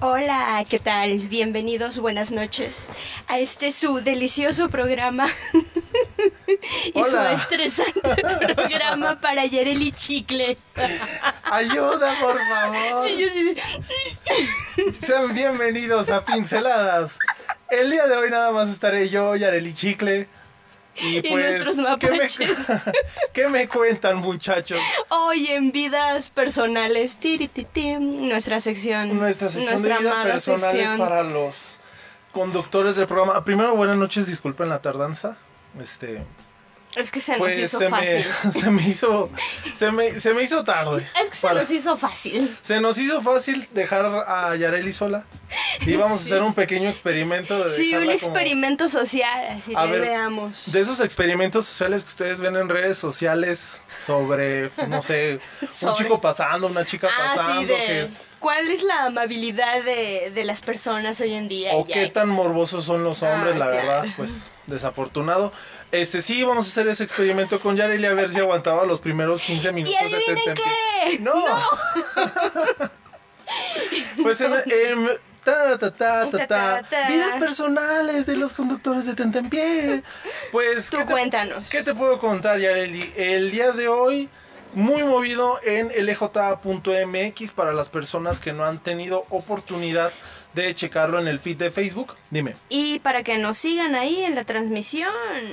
Hola, ¿qué tal? Bienvenidos, buenas noches a este su delicioso programa y Hola. su estresante programa para Yereli Chicle. Ayuda, por favor. Sí, yo sí. Sean bienvenidos a Pinceladas. El día de hoy nada más estaré yo, Yareli Chicle. Y, Y pues, nuestros ¿qué me, mapaches. ¿qué me cuentan, muchachos? Hoy en vidas personales, tiritititim, nuestra sección. Nuestra sección nuestra de vidas personales sección. para los conductores del programa. Primero, buenas noches, disculpen la tardanza. Este, Es que se nos pues hizo se me, fácil. se me hizo se me, se me hizo tarde. Es que se nos hizo fácil. Se nos hizo fácil dejar a Yareli sola. Íbamos a hacer un pequeño experimento de Sí, un como- experimento social, así A ver, veamos. De esos experimentos sociales que ustedes ven en redes sociales sobre, no sé, un chico pasando, una chica Ah, pasando, sí, de que, cuál es la amabilidad de, de las personas hoy en día. o Ya. qué tan morbosos son los hombres, Ah, la claro. verdad, pues desafortunado. Este sí, vamos a hacer ese experimento con Yareli a ver si aguantaba los primeros 15 minutos ¿Y de qué? No. pues en, em, ta, ta, ta, ta, ta, vidas personales de los conductores de Tentempié. Pues Tú ¿qué te- cuéntanos. ¿Qué te puedo contar, Yareli? El día de hoy, muy movido en lj.mx para las personas que no han tenido oportunidad de checarlo en el feed de Facebook. Dime. Y para que nos sigan ahí en la transmisión.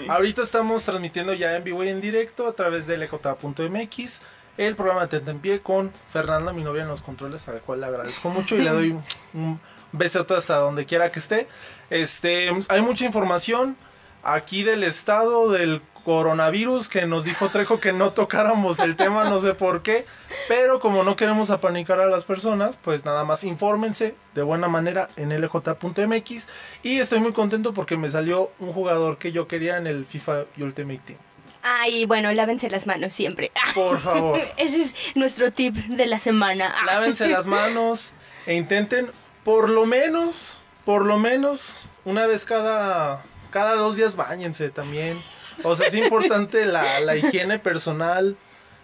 Ahorita estamos transmitiendo ya en vivo y en directo a través de lj.mx el programa de Tentempié con Fernanda, mi novia en los controles, a la cual le agradezco mucho y le doy un- un besote hasta donde quiera que esté. Este, hay mucha información aquí del estado del coronavirus que nos dijo Trejo que no tocáramos el tema, no sé por qué, pero como no queremos apanicar a las personas, pues nada más infórmense de buena manera en lj.mx y estoy muy contento porque me salió un jugador que yo quería en el FIFA Ultimate Team. Ay, bueno, lávense las manos siempre. Por favor, Ese es nuestro tip de la semana. Lávense las manos e intenten por lo menos, por lo menos una vez cada cada dos días bañense también. O sea, es importante la, la higiene personal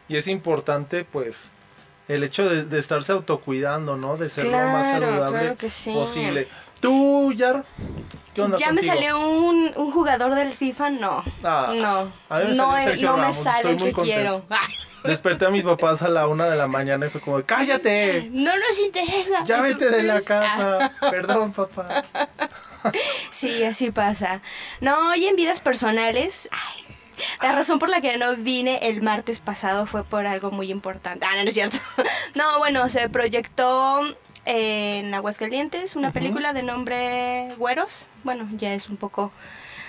y es importante pues el hecho de, de estarse autocuidando, ¿no? De ser lo más saludable claro que sí. posible. Tú, Yar, ¿qué onda Ya me salió un, un jugador del FIFA, no. Ah, no. a mí me no, salió Sergio no me Ramos, sale estoy el que contento. quiero. Desperté a mis papás a la una de la mañana y fue como, ¡cállate! no nos interesa. Ya ¿Y tú vete de la crees? Ah, casa. Perdón, papá. Sí, así pasa. No, y en vidas personales, ay, la razón por la que no vine el martes pasado fue por algo muy importante. Ah, no, no es cierto. No, bueno, se proyectó en Aguascalientes una película de nombre Güeros. Bueno, ya es un poco,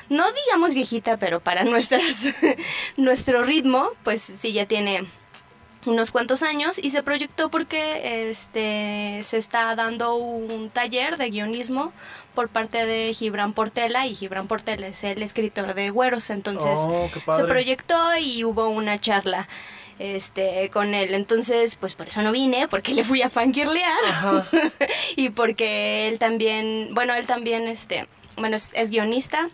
no digamos viejita, pero para nuestras, nuestro ritmo, pues sí, ya tiene unos cuantos años y se proyectó porque este se está dando un taller de guionismo por parte de Gibran Portela y Gibran Portela es el escritor de Güeros, entonces Oh, se proyectó y hubo una charla este con él, entonces pues por eso no vine, porque le fui a fangirlear y porque él también, bueno, él también este, bueno, es, es guionista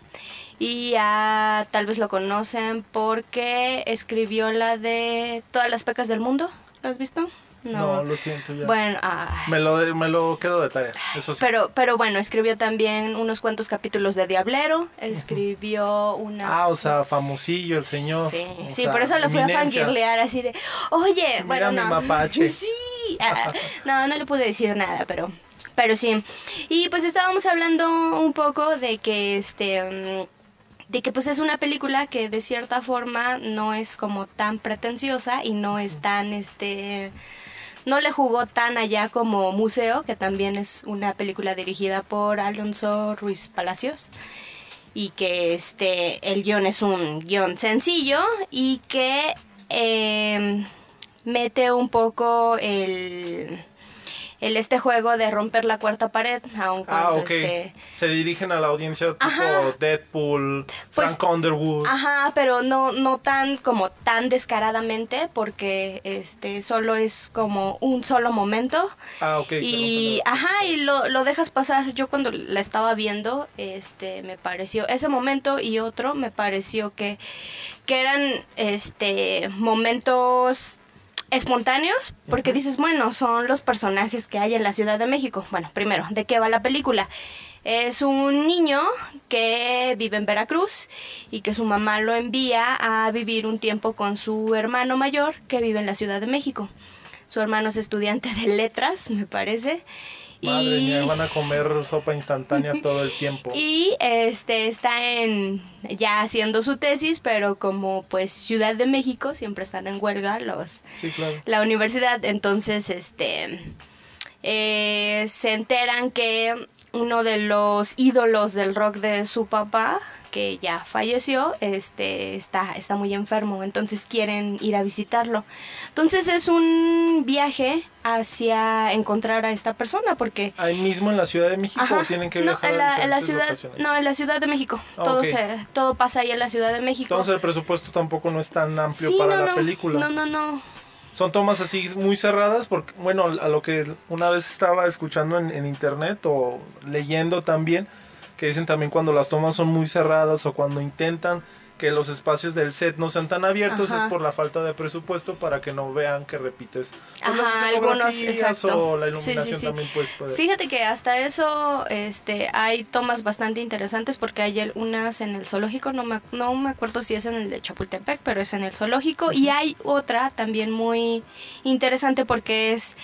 y ya tal vez lo conocen porque escribió la de Todas las pecas del mundo. ¿Lo has visto? No, lo siento ya. Bueno, ay. Me lo, me lo quedo de tarea, eso sí. Pero, pero bueno, escribió también unos cuantos capítulos de Diablero, escribió unas... ah, o sea, famosillo el señor. Sí, sí, sea, por eso lo fui a fangirlear así de, oye, Mira bueno, mi no. mapache. Sí, ah, no, no le pude decir nada, pero, pero sí. Y pues estábamos hablando un poco de que este, mm, de que pues es una película que de cierta forma no es como tan pretenciosa y no es tan, este, no le jugó tan allá como Museo, que también es una película dirigida por Alonso Ruiz Palacios y que este el guion es un guion sencillo y que eh, mete un poco el, el este juego de romper la cuarta pared aun Ah, cuando este Se dirigen a la audiencia tipo Ajá. Deadpool, Pues- Frank Underwood. Ajá, pero no, no tan como tan descaradamente, porque este solo es como un solo momento. Ah, ok. Y ajá, y lo, lo dejas pasar. Yo cuando la estaba viendo, este, me pareció, ese momento y otro, me pareció que, que eran este momentos espontáneos, porque dices, bueno, son los personajes que hay en la Ciudad de México. Bueno, primero, ¿de qué va la película? Es un niño que vive en Veracruz y que su mamá lo envía a vivir un tiempo con su hermano mayor que vive en la Ciudad de México. Su hermano es estudiante de letras, me parece. Madre mía, van a comer sopa instantánea todo el tiempo. Y este está en ya haciendo su tesis, pero como pues Ciudad de México siempre están en huelga los Sí, claro. la universidad, entonces este eh, se enteran que uno de los ídolos del rock de su papá que ya falleció, este está está muy enfermo, entonces quieren ir a visitarlo. Entonces es un viaje hacia encontrar a esta persona porque Ahí mismo en la Ciudad de México Ajá. o tienen que no, viajar en a la, en la ciudad, locaciones? no, en la Ciudad de México. Ah, todo se, todo pasa ahí en la Ciudad de México. Entonces el presupuesto tampoco no es tan amplio Sí, para no, la no, película. No, no, no. Son tomas así muy cerradas porque, bueno, a lo que una vez estaba escuchando en, en internet o leyendo también, que dicen también cuando las tomas son muy cerradas o cuando intentan que los espacios del set no sean tan abiertos Ajá. es por la falta de presupuesto para que no vean que repites pues, las Ajá, algunos, exacto. o la Sí, sí, iluminación sí. también pues puede Fíjate que hasta eso este, hay tomas bastante interesantes porque hay unas en el zoológico, no me, no me acuerdo si es en el de Chapultepec, pero es en el zoológico. Y hay otra también muy interesante porque es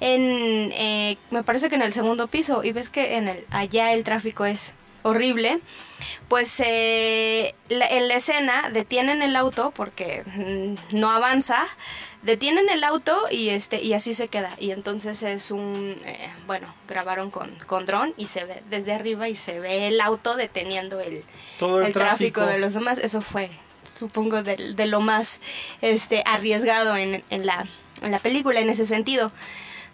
en, eh, me parece que en el segundo piso y ves que en el, allá el tráfico es horrible. Pues eh, la- en la escena detienen el auto porque mm, no avanza, detienen el auto y este y así se queda. Y entonces es un, eh, bueno, grabaron con, con dron y se ve desde arriba y se ve el auto deteniendo el, todo el, el tráfico. de los demás. Eso fue, supongo, de, de lo más este, arriesgado en, en, la, en la película en ese sentido.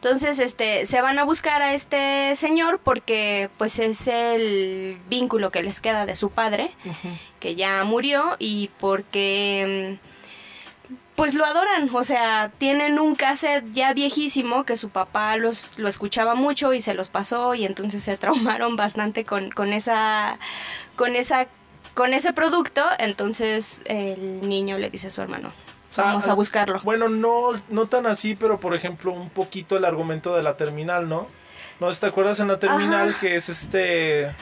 Entonces, este, se van a buscar a este señor porque, pues, es el vínculo que les queda de su padre, que ya murió, y porque, mm, pues, lo adoran. O sea, tienen un cassette ya viejísimo que su papá los, lo escuchaba mucho y se los pasó, y entonces se traumaron bastante con, con esa, con esa, con ese producto. Entonces, el niño le dice a su hermano, O sea, vamos a buscarlo. Bueno, no, no tan así, pero por ejemplo, un poquito el argumento de la terminal, ¿no? No te acuerdas en la terminal Ajá. que es este.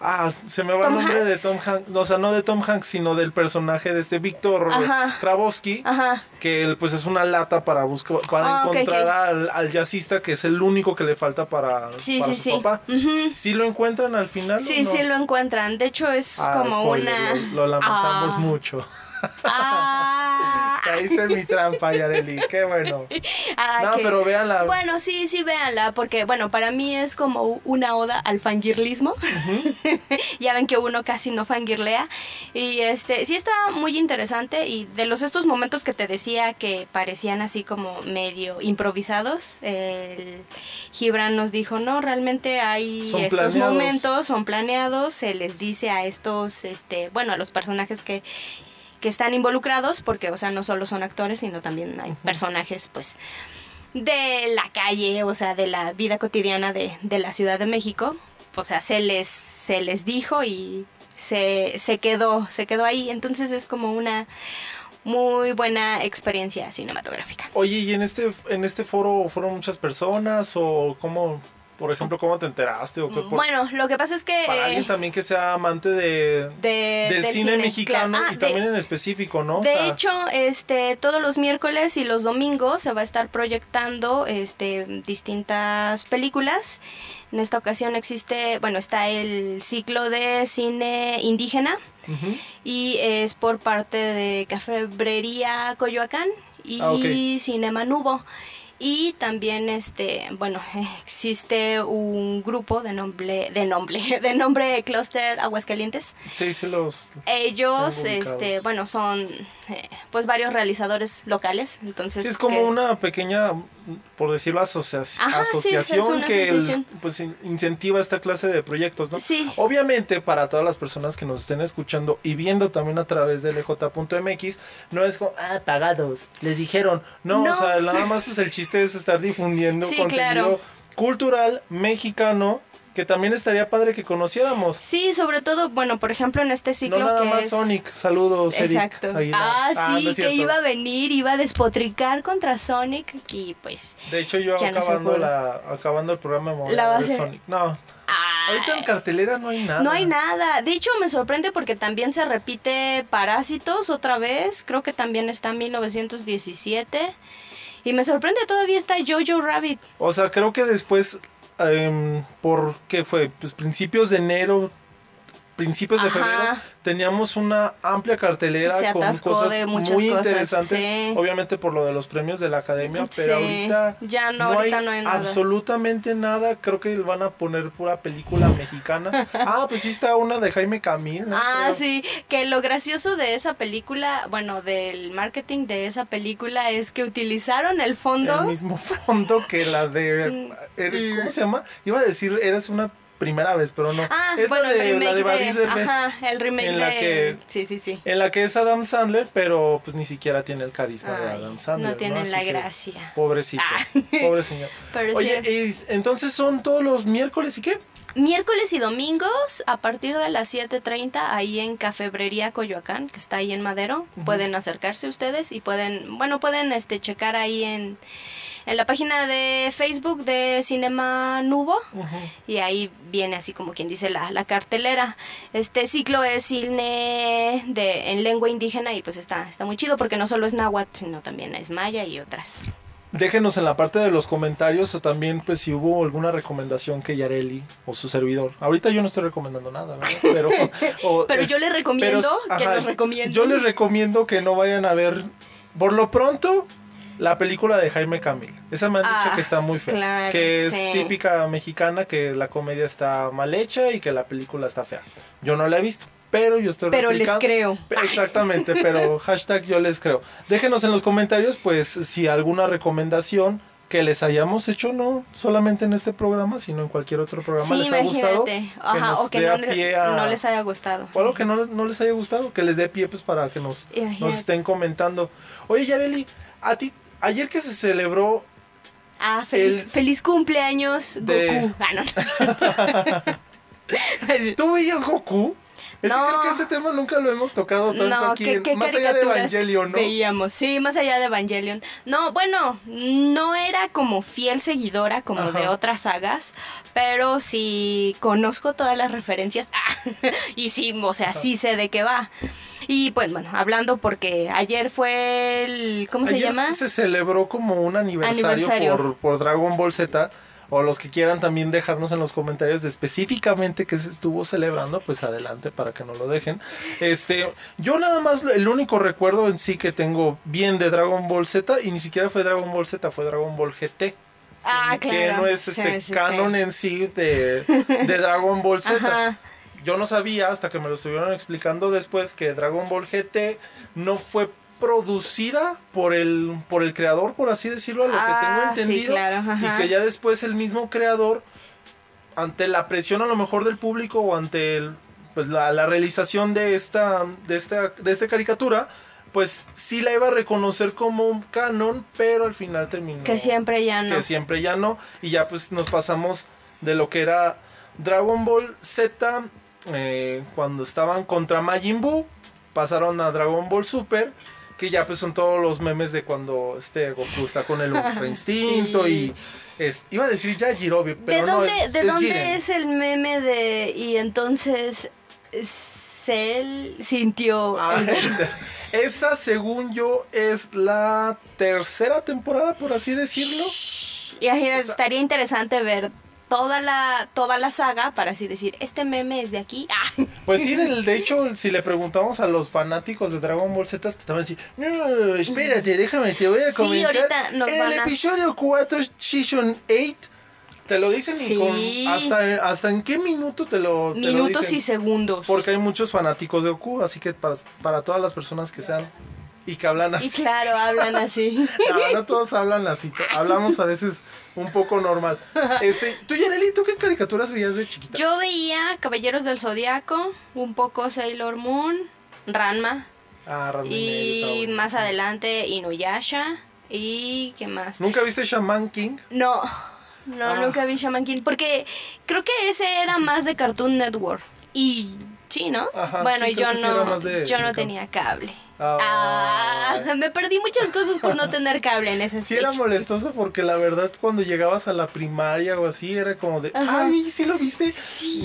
Ah, se me va Tom el nombre Hanks. de Tom Hanks. O sea, no de Tom Hanks, sino del personaje de este Víctor Ajá. Kravosky. Ajá. Que pues es una lata para buscar, para Ah, encontrar. Al, al jazzista que es el único que le falta para, Sí, para sí, su sí. papá. Ujú. ¿Sí lo encuentran al final? Sí, no? sí lo encuentran. De hecho, es Ah, como spoiler, una. Lo, lo lamentamos Ah. mucho. Ah. Caíste en mi trampa, Yareli. Qué bueno. Ah, No, que- pero véanla. Bueno, sí, sí, véanla, porque, bueno, para mí es como una oda al fangirlismo. ya ven que uno casi no fangirlea. Y este, sí está muy interesante. Y de los estos momentos que te decía que parecían así como medio improvisados, el Gibran nos dijo, no, realmente hay Son estos planeados. momentos, son planeados, se les dice a estos, este, bueno, a los personajes que que están involucrados, porque, o sea, no solo son actores, sino también hay personajes, pues, de la calle, o sea, de la vida cotidiana de, de la Ciudad de México. O sea, se les, se les dijo y se, se quedó, se quedó ahí. Entonces es como una muy buena experiencia cinematográfica. Oye, ¿y en este, en este foro fueron muchas personas? ¿O cómo, por ejemplo, cómo te enteraste? ¿O qué, por- Bueno, lo que pasa es que... para eh, alguien también que sea amante de, de- del, cine, mexicano. Ah, y de- también en específico, ¿no? O De sea, hecho, este, todos los miércoles y los domingos se va a estar proyectando este, distintas películas. En esta ocasión existe, bueno, está el ciclo de cine indígena y es por parte de Cafebrería Coyoacán y Ah. Cinema Nubo. Y también este, bueno, existe un grupo de nombre de nombre de nombre Cluster Aguascalientes Sí, sí los... ellos, este, bueno, son eh, pues varios realizadores locales, entonces... Sí, es como que- una pequeña, por decirlo, asociación, Ajá, sí, es- es asociación que el- pues in- incentiva esta clase de proyectos, ¿no? Sí. Obviamente, para todas las personas que nos estén escuchando y viendo también a través de lj.mx, no es como, ah, pagados, les dijeron. No, No. o sea, nada más pues el chiste es estar difundiendo Sí, contenido claro. cultural mexicano que también estaría padre que conociéramos. Sí, sobre todo, bueno, por ejemplo, en este ciclo no nada que más es... Sonic, saludos. Eric Exacto. Aguilar. Ah, sí, no es que iba a venir, iba a despotricar contra Sonic y pues... De hecho, yo no acabando, pudo. la, acabando el programa me voy La a a- Sonic. No, ah, ahorita en cartelera no hay nada. No hay nada. De hecho, me sorprende porque también se repite Parásitos otra vez. Creo que también está en 1917. Y me sorprende, todavía está Jojo Rabbit. O sea, creo que después, em, por qué fue, pues principios de enero, principios de Ajá. febrero, teníamos una amplia cartelera con cosas de muy cosas, interesantes, sí. obviamente por lo de los premios de la academia, pero Sí, ahorita ya no, ahorita no hay nada. absolutamente nada, creo que van a poner pura película mexicana. ah, pues sí está una de Jaime Camil, ¿no? Ah, Pero- sí, que lo gracioso de esa película, bueno, del marketing de esa película es que utilizaron el fondo. el mismo fondo que la de er- ¿cómo se llama? Iba a decir eras una primera vez, pero no. Ah, es bueno, la de, el remake la de Badir de, Derbez, ajá, el remake en la de que Sí, sí, sí. en la que es Adam Sandler, pero pues ni siquiera tiene el carisma de Ay, Adam Sandler. no tiene la que, gracia. Pobrecito, Ah. pobre señor. Pero Oye, sí. y entonces son todos los miércoles y qué? Miércoles y domingos a partir de las 7.30 ahí en Cafebrería Coyoacán, que está ahí en Madero. Pueden acercarse ustedes y pueden, bueno, pueden este checar ahí en, en la página de Facebook de Cinema Nubo. Y ahí viene así como quien dice la, la cartelera. Este ciclo es cine de, en lengua indígena y pues está, está muy chido porque no solo es náhuatl, sino también es maya y otras. Déjenos en la parte de los comentarios o también pues si hubo alguna recomendación que Yareli o su servidor. Ahorita yo no estoy recomendando nada, ¿verdad? Pero, o- Pero yo les recomiendo que nos recomienden. Yo les recomiendo que no vayan a ver, por lo pronto, la película de Jaime Camil. Esa me han dicho Ah, que está muy fea. claro, que es sí. típica mexicana, que la comedia está mal hecha y que la película está fea. Yo no la he visto. Pero yo estoy Pero les creo. Exactamente, pero hashtag yo les creo. Déjenos en los comentarios, pues, si alguna recomendación que les hayamos hecho, no solamente en este programa, sino en cualquier otro programa Sí, les ha gustado. imagínate. Ajá, nos o que dé no, a pie a- no les haya gustado. o algo que no, les- no les haya gustado, que les dé pie pues para que nos, Imagínate. nos estén comentando. Oye, Yareli, a ti, ayer que se celebró, Ah, feliz, El- feliz cumpleaños, de- Goku. Ah, no. ¿tú veías Goku? Es No. que creo que ese tema nunca lo hemos tocado tanto No, aquí, ¿qué, qué más allá de Evangelion, ¿no? veíamos? Sí, más allá de Evangelion. No, bueno, no era como fiel seguidora como Ajá. de otras sagas, pero sí conozco todas las referencias Ah, y sí, o sea, sí sé de qué va. Y pues bueno, hablando porque ayer fue el, ¿cómo se llama? Se celebró como un aniversario, Aniversario. Por, por Dragon Ball Z. O los que quieran también dejarnos en los comentarios de específicamente que se estuvo celebrando, pues adelante para que no lo dejen. Este, yo nada más el único recuerdo en sí que tengo bien de Dragon Ball Z y ni siquiera fue Dragon Ball Z, fue Dragon Ball GT. Ah, que claro. no es Sí, este sí, canon sí. en sí de, de Dragon Ball Z. Ajá. Yo no sabía hasta que me lo estuvieron explicando después que Dragon Ball GT no fue producida por el por el creador, por así decirlo, a lo Ah, que tengo sí, entendido, claro, ajá. y que ya después el mismo creador ante la presión a lo mejor del público o ante el, pues la, la realización de esta de esta de esta caricatura pues sí la iba a reconocer como un canon, pero al final terminó Que siempre ya no. que siempre ya no. Y ya pues nos pasamos de lo que era Dragon Ball Z eh, cuando estaban contra Majin Buu. Pasaron a Dragon Ball Super. Que ya pues son todos los memes de cuando este Goku está con el Ultra Instinto Sí. y... Es, iba a decir ya Jirobi, pero ¿De no, dónde, es, ¿de es dónde Jiren. es el meme de y entonces Cell sintió Ah, el- esa, según yo, es la tercera temporada, por así decirlo. Y sea- estaría interesante ver toda la toda la saga para así decir, este meme es de aquí. Ah, Pues sí, de hecho, si le preguntamos a los fanáticos de Dragon Ball Z, te van a decir, no, espérate, déjame, te voy a Sí, comentar. ahorita nos en van el a- episodio 4, Season 8, te lo dicen y Sí. con, hasta, hasta en qué minuto te lo, te lo minutos dicen. y segundos. Porque hay muchos fanáticos de Goku, así que para, para todas las personas que sean y que hablan y así. claro, hablan así. No, no todos hablan así, hablamos a veces un poco normal. Este, tú, Yareli, ¿tú qué caricaturas veías de chiquita? Yo veía Caballeros del Zodiaco, un poco Sailor Moon, Ranma Ah, Ranma y y más adelante Inuyasha y qué más. ¿Nunca viste Shaman King? No, No, Ah. nunca vi Shaman King. Porque creo que ese era más de Cartoon Network. Y sí, ¿no? Ajá, bueno, sí, y yo no, yo no tenía cable. Ah. Me perdí muchas cosas por no tener cable en ese Sí era molestoso porque la verdad cuando llegabas a la primaria o así era como de, Ajá. ay, ¿sí lo viste?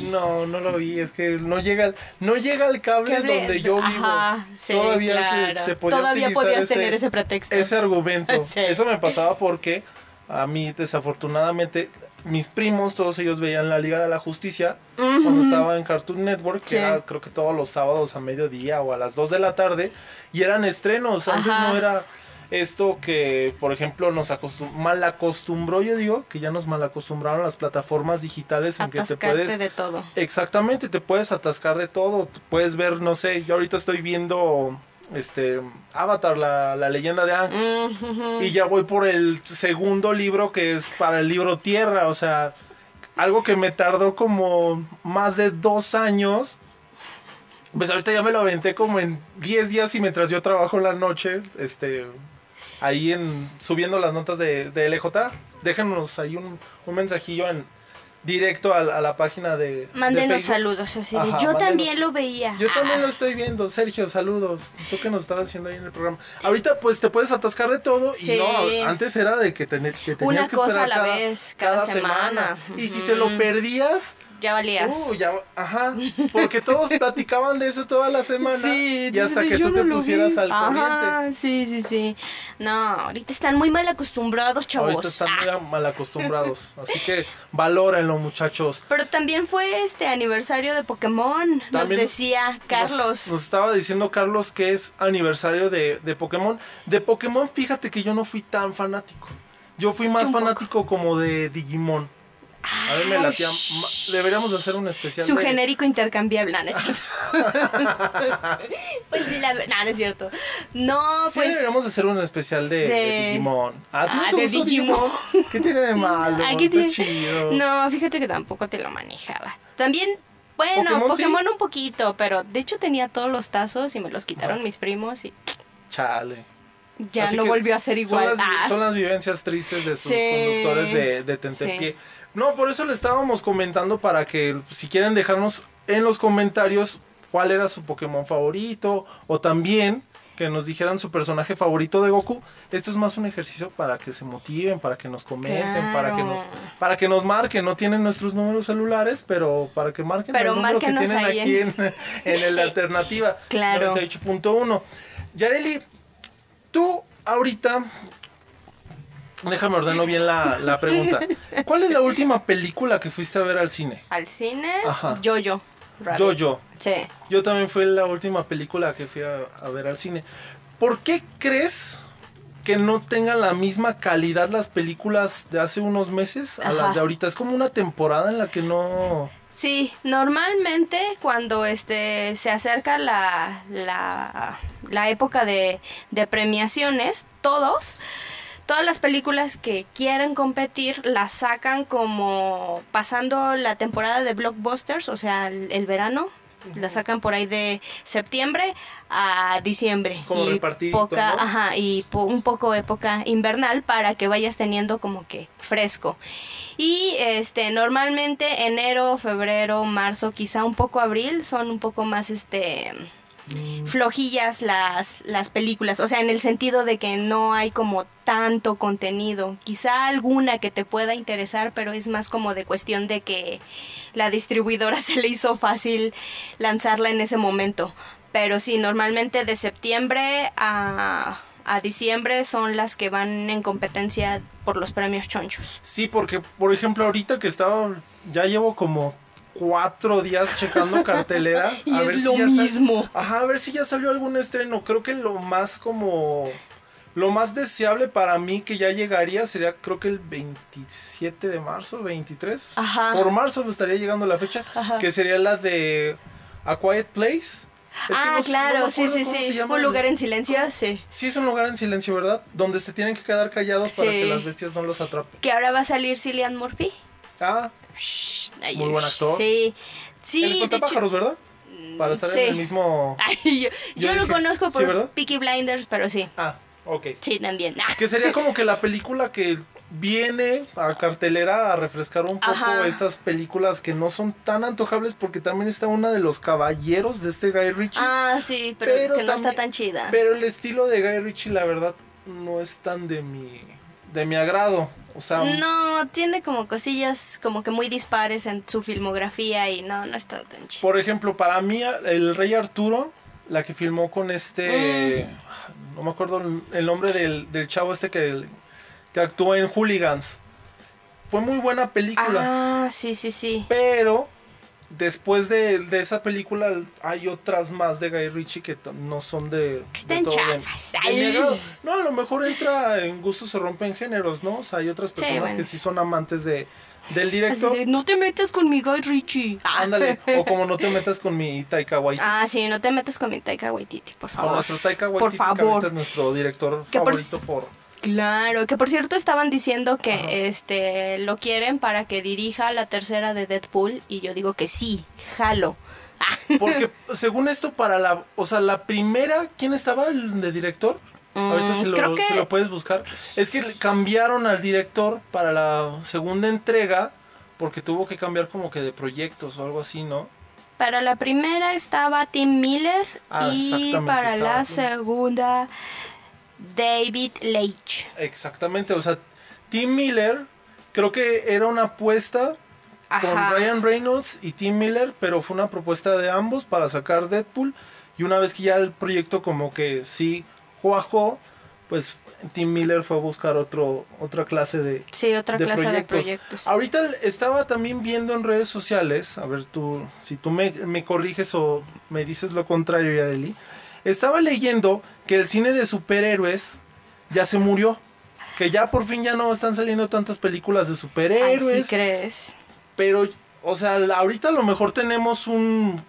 No, no lo vi, es que no llega, el- no llega el cable, Cable- donde yo vivo. Ajá, sí, Todavía se- claro. se, podía Todavía podías ese, tener ese pretexto. ese argumento. Sí. Eso me pasaba porque a mí desafortunadamente mis primos, todos ellos veían la Liga de la Justicia cuando estaba en Cartoon Network, que Sí. era creo que todos los sábados a mediodía o a las 2 de la tarde, y eran estrenos. Antes no era esto que, por ejemplo, nos acostum mal acostumbró, yo digo, que ya nos mal acostumbraron las plataformas digitales en que te puedes... de todo. Exactamente, te puedes atascar de todo, puedes ver, no sé, yo ahorita estoy viendo este Avatar, la, la leyenda de Aang, Mm, y ya voy por el segundo libro que es para el libro Tierra, o sea, algo que me tardó como más de dos años. Pues ahorita ya me lo aventé como en 10 días y mientras yo trabajo en la noche, este, ahí en subiendo las notas de, de LJ, déjenos ahí un, un mensajillo en directo a, la- a la página de, de Mándenos Facebook. saludos así de, Ajá, yo mándenos- también lo veía. Yo también Ah. lo estoy viendo, Sergio, saludos. Tú que nos estabas haciendo ahí en el programa. Ahorita pues te puedes atascar de todo Sí. y no, antes era de que, ten- que tenías Una que cosa a la cada, vez, cada semana. Y si te lo perdías, Ya valías. uh, ya, ajá, porque todos platicaban de eso toda la semana Sí, y hasta que "Yo tú no te pusieras vi". al corriente. Ajá, sí, sí, sí. No, ahorita están muy mal acostumbrados, chavos. Ahorita están Ah. muy mal acostumbrados, así que valórenlo, muchachos. Pero también fue este aniversario de Pokémon, nos decía Carlos. Nos, nos estaba diciendo Carlos que es aniversario de, de Pokémon. De Pokémon, fíjate que yo no fui tan fanático. Yo fui más fanático como de Digimon. A ver, me latía. Deberíamos de hacer un especial. Su de- genérico intercambiable, no, no es cierto. pues sí, la ver- no, no es cierto. No, Sí, pues. deberíamos de hacer un especial de, de de- Digimon. Ah, ¿tú no Ah, te de gustó Digimon. ¿Qué tiene de malo? Ay, ¿qué Está tiene? chido. No, fíjate que tampoco te lo manejaba. También, bueno, ¿Pokémon Pokémon, sí? un poquito, pero de hecho tenía todos los tazos y me los quitaron Ajá. mis primos y Chale. Ya Así no volvió a ser igual. Son las, Ah. son las vivencias tristes de sus Sí. conductores de, de Tentepié. No, por eso le estábamos comentando para que si quieren dejarnos en los comentarios cuál era su Pokémon favorito o también que nos dijeran su personaje favorito de Goku. Esto es más un ejercicio para que se motiven, para que nos comenten, para que nos para que nos marquen. No tienen nuestros números celulares, pero para que marquen Pero el número que tienen aquí en- en, en la alternativa Claro. 98.1. Yareli, tú ahorita Déjame ordeno bien la, la pregunta. ¿Cuál es la última película que fuiste a ver al cine? Al cine, Ajá. Jojo. Rabbit. Jojo. Sí. Yo también fue la última película que fui a, a ver al cine. ¿Por qué crees que no tengan la misma calidad las películas de hace unos meses a Ajá. las de ahorita? Es como una temporada en la que no... Sí, normalmente cuando este se acerca la, la, la época de, de premiaciones, todos, todas las películas que quieren competir las sacan como pasando la temporada de blockbusters, o sea, el, el verano. La sacan por ahí de septiembre a diciembre. Como y repartidito, poca, ¿no? ajá, y po- un poco época invernal para que vayas teniendo como que fresco. Y este normalmente enero, febrero, marzo, quizá un poco abril son un poco más este flojillas las, las películas, o sea, en el sentido de que no hay como tanto contenido, quizá alguna que te pueda interesar, pero es más como de cuestión de que la distribuidora se le hizo fácil lanzarla en ese momento, pero sí, normalmente de septiembre a, a diciembre son las que van en competencia por los premios chonchos. Sí, porque, por ejemplo, ahorita que estaba... Ya llevo como cuatro días checando cartelera. Y a es ver lo si ya mismo. Ajá, a ver si ya salió algún estreno. Creo que lo más como... Lo más deseable para mí que ya llegaría sería creo que el 27 de marzo, 23. Ajá. Por marzo estaría llegando la fecha, Ajá. que sería la de A Quiet Place. Es ah, no sé- no claro, sí, sí, sí. Un lugar en silencio, sí. Sí, es un lugar en silencio, ¿verdad? Donde se tienen que quedar callados para que las bestias no los atrapen. Que ahora va a salir Cillian Murphy. Ah, Muy buen actor. Sí. Sí, el hecho- espantapájaros, ¿verdad? Para estar sí. en el mismo... Ay, yo Yo yo lo dije, conozco sí, por ¿verdad? Peaky Blinders, pero sí. Ah, ok. Sí, también. Ah, Que sería como que la película que viene a cartelera a refrescar un poco Ajá. estas películas que no son tan antojables porque también está una de los caballeros de este Guy Ritchie. Ah, sí, pero, Pero que no está tan chida. Pero el estilo de Guy Ritchie, la verdad, no es tan de mi, de mi agrado. O sea, No, tiene como cosillas como que muy dispares en su filmografía y no, no está tan chido. por ejemplo, para mí, el Rey Arturo, la que filmó con este. Mm. No me acuerdo el- el nombre del, del chavo este que, que actuó en Hooligans. Fue muy buena película. Ah, sí, sí, sí. Pero después de, de esa película hay otras más de Guy Ritchie que no son de, Que están de chafas. No, a lo mejor entra en gusto se rompen géneros, ¿no? O sea, hay otras Sí, personas bueno. que sí son amantes de del director. de, no te metas con mi Guy Ritchie. Ándale, o como no te metas con mi Taika Waititi. Ah, sí, no te metas con mi Taika Waititi, por con favor. nuestro Taika Waititi, por que favor. es nuestro director Que por- favorito por... Claro, que por cierto estaban diciendo que Ajá. este lo quieren para que dirija la tercera de Deadpool y yo digo que sí, jalo. Porque según esto, para la... O sea, la primera... ¿Quién estaba el de director? Ahorita Mm, se lo, creo que- se lo puedes buscar. Es que cambiaron al director para la segunda entrega porque tuvo que cambiar como que de proyectos o algo así, ¿no? Para la primera estaba Tim Miller Ah, y para la segunda David Leitch. Exactamente, o sea, Tim Miller creo que era una apuesta con. Ryan Reynolds y Tim Miller, pero fue una propuesta de ambos para sacar Deadpool y una vez que ya el proyecto como que sí cuajó, pues Tim Miller fue a buscar otro otra clase de, Sí, otra de clase de proyectos. proyectos. Ahorita estaba también viendo en redes sociales, a ver tú, si tú me, me corriges o me dices lo contrario, Yareli. Estaba leyendo que el cine de superhéroes ya se murió. Que ya por fin ya no están saliendo tantas películas de Ay, superhéroes. ¿sí crees? pero, o sea, ahorita a lo mejor tenemos un.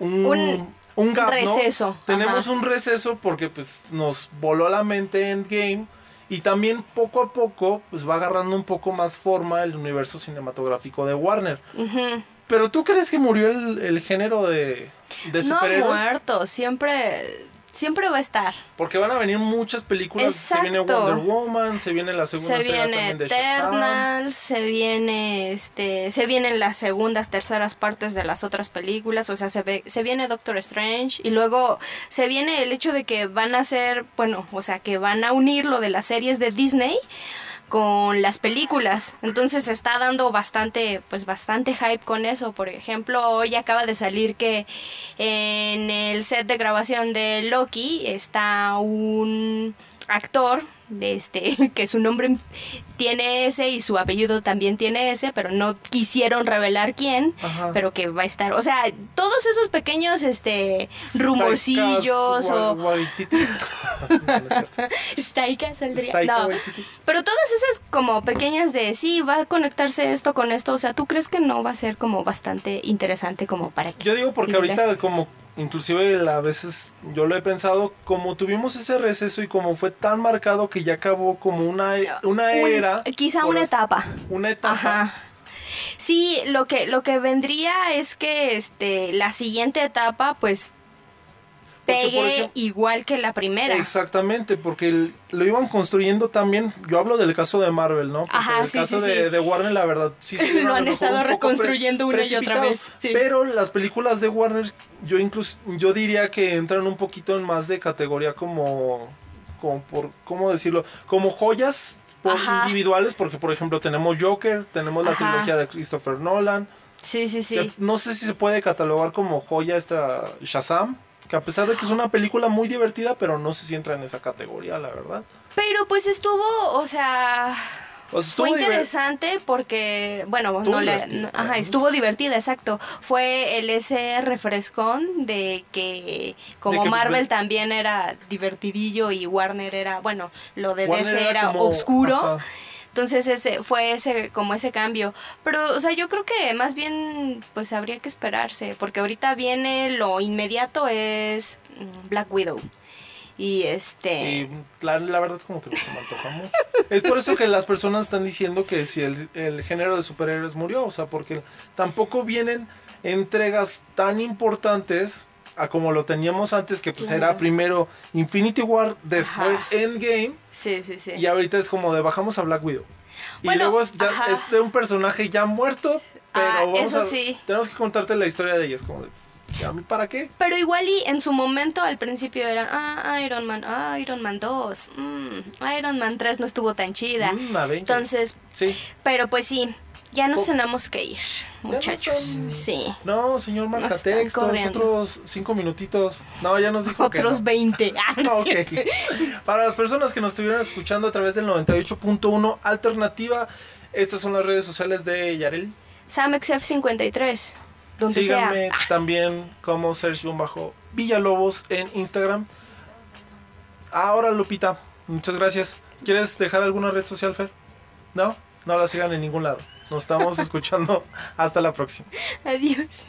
Un, Un un gap, ¿no? receso, Tenemos un receso porque pues nos voló la mente Endgame. Y también poco a poco pues va agarrando un poco más forma el universo cinematográfico de Warner. Ujú. Pero ¿tú crees que murió el, el género de, de No ha superhéroes? muerto, siempre, siempre va a estar. Porque van a venir muchas películas. Se viene. Wonder Woman, se viene la segunda Se entrega viene también de Shazam. Se viene este, se vienen las segundas, terceras partes de las otras películas, o sea, se ve, se viene Doctor Strange y luego se viene el hecho de que van a hacer, bueno, o sea, que van a unir lo de las series de Disney con las películas. Entonces se está dando bastante, pues bastante hype con eso. Por ejemplo, hoy acaba de salir que en el set de grabación de Loki está un actor este que su nombre tiene ese y su apellido también tiene ese, pero no quisieron revelar quién, Ajá. pero que va a estar, o sea, todos esos pequeños este rumorcillos o. Staika saldría. No. Pero todas esas como pequeñas de sí, va a conectarse esto con esto, o sea, ¿tú crees que no va a ser como bastante interesante como para que... Yo digo porque ahorita como inclusive a veces yo lo he pensado como tuvimos ese receso y como fue tan marcado que ya acabó como una una Un- era quizá una así- etapa. una etapa Ajá. Sí, lo que, lo que vendría es que este, la siguiente etapa, pues, pegue ejemplo- igual que la primera. Exactamente, porque el- lo iban construyendo también. Yo hablo del caso de Marvel, ¿no? Porque Ajá, el sí, caso sí, de, sí. de Warner, la verdad, sí Lo han estado un reconstruyendo una y otra vez. Pero las películas de Warner, yo incluso, yo diría que entran un poquito en más de categoría como, como por, ¿cómo decirlo? Como joyas por individuales, porque por ejemplo tenemos Joker, tenemos la Ajá. trilogía de Christopher Nolan. Sí, sí, sí. No sé si se puede catalogar como joya esta Shazam, que a pesar de que es una película muy divertida, pero no sé si entra en esa categoría, la verdad. Pero pues estuvo, o sea, estuvo fue interesante porque, bueno, Estuvo no le, no- ajá, estuvo divertida, exacto. Fue el ese refrescón de que como que- Marvel también era divertidillo y Warner era, bueno, lo de Warner DC era era, como- oscuro. ajá. Entonces ese fue ese como ese cambio, pero o sea, yo creo que más bien pues habría que esperarse, porque ahorita viene lo inmediato es mm, Black Widow. Y este Y la, verdad como que no. Es por eso que las personas están diciendo que si el, el género de superhéroes murió, o sea, porque tampoco vienen entregas tan importantes a como lo teníamos antes, que pues Claro. era primero Infinity War, después Ajá. Endgame, sí, sí, sí. y ahorita es como de bajamos a Black Widow. Y luego es, ya- ajá. es de un personaje ya muerto, pero Ah, vamos eso a- sí. tenemos que contarte la historia de ella. Es como de, ¿y ¿a mí para qué? Pero igual y en su momento al principio era, ah, Iron Man, ah, Iron Man 2, mm, Iron Man 3 no estuvo tan chida. Mm. Entonces, Sí. pero pues sí, ya nos tenemos que ir, no muchachos. están- Sí. No, señor corriendo. otros cinco minutitos. No, ya nos dijo que Otros no. 20. Ah, no es Ok. cierto. Para las personas que nos estuvieran escuchando a través del 98.1 Alternativa, estas son las redes sociales de Yareli. SamXF53. Donde Síganme sea. también como Sergio Bajo Villalobos en Instagram. Ahora Lupita, muchas gracias. ¿Quieres dejar alguna red social, Fer? ¿No? No la sigan en ningún lado. Nos estamos escuchando. Hasta la próxima. Adiós.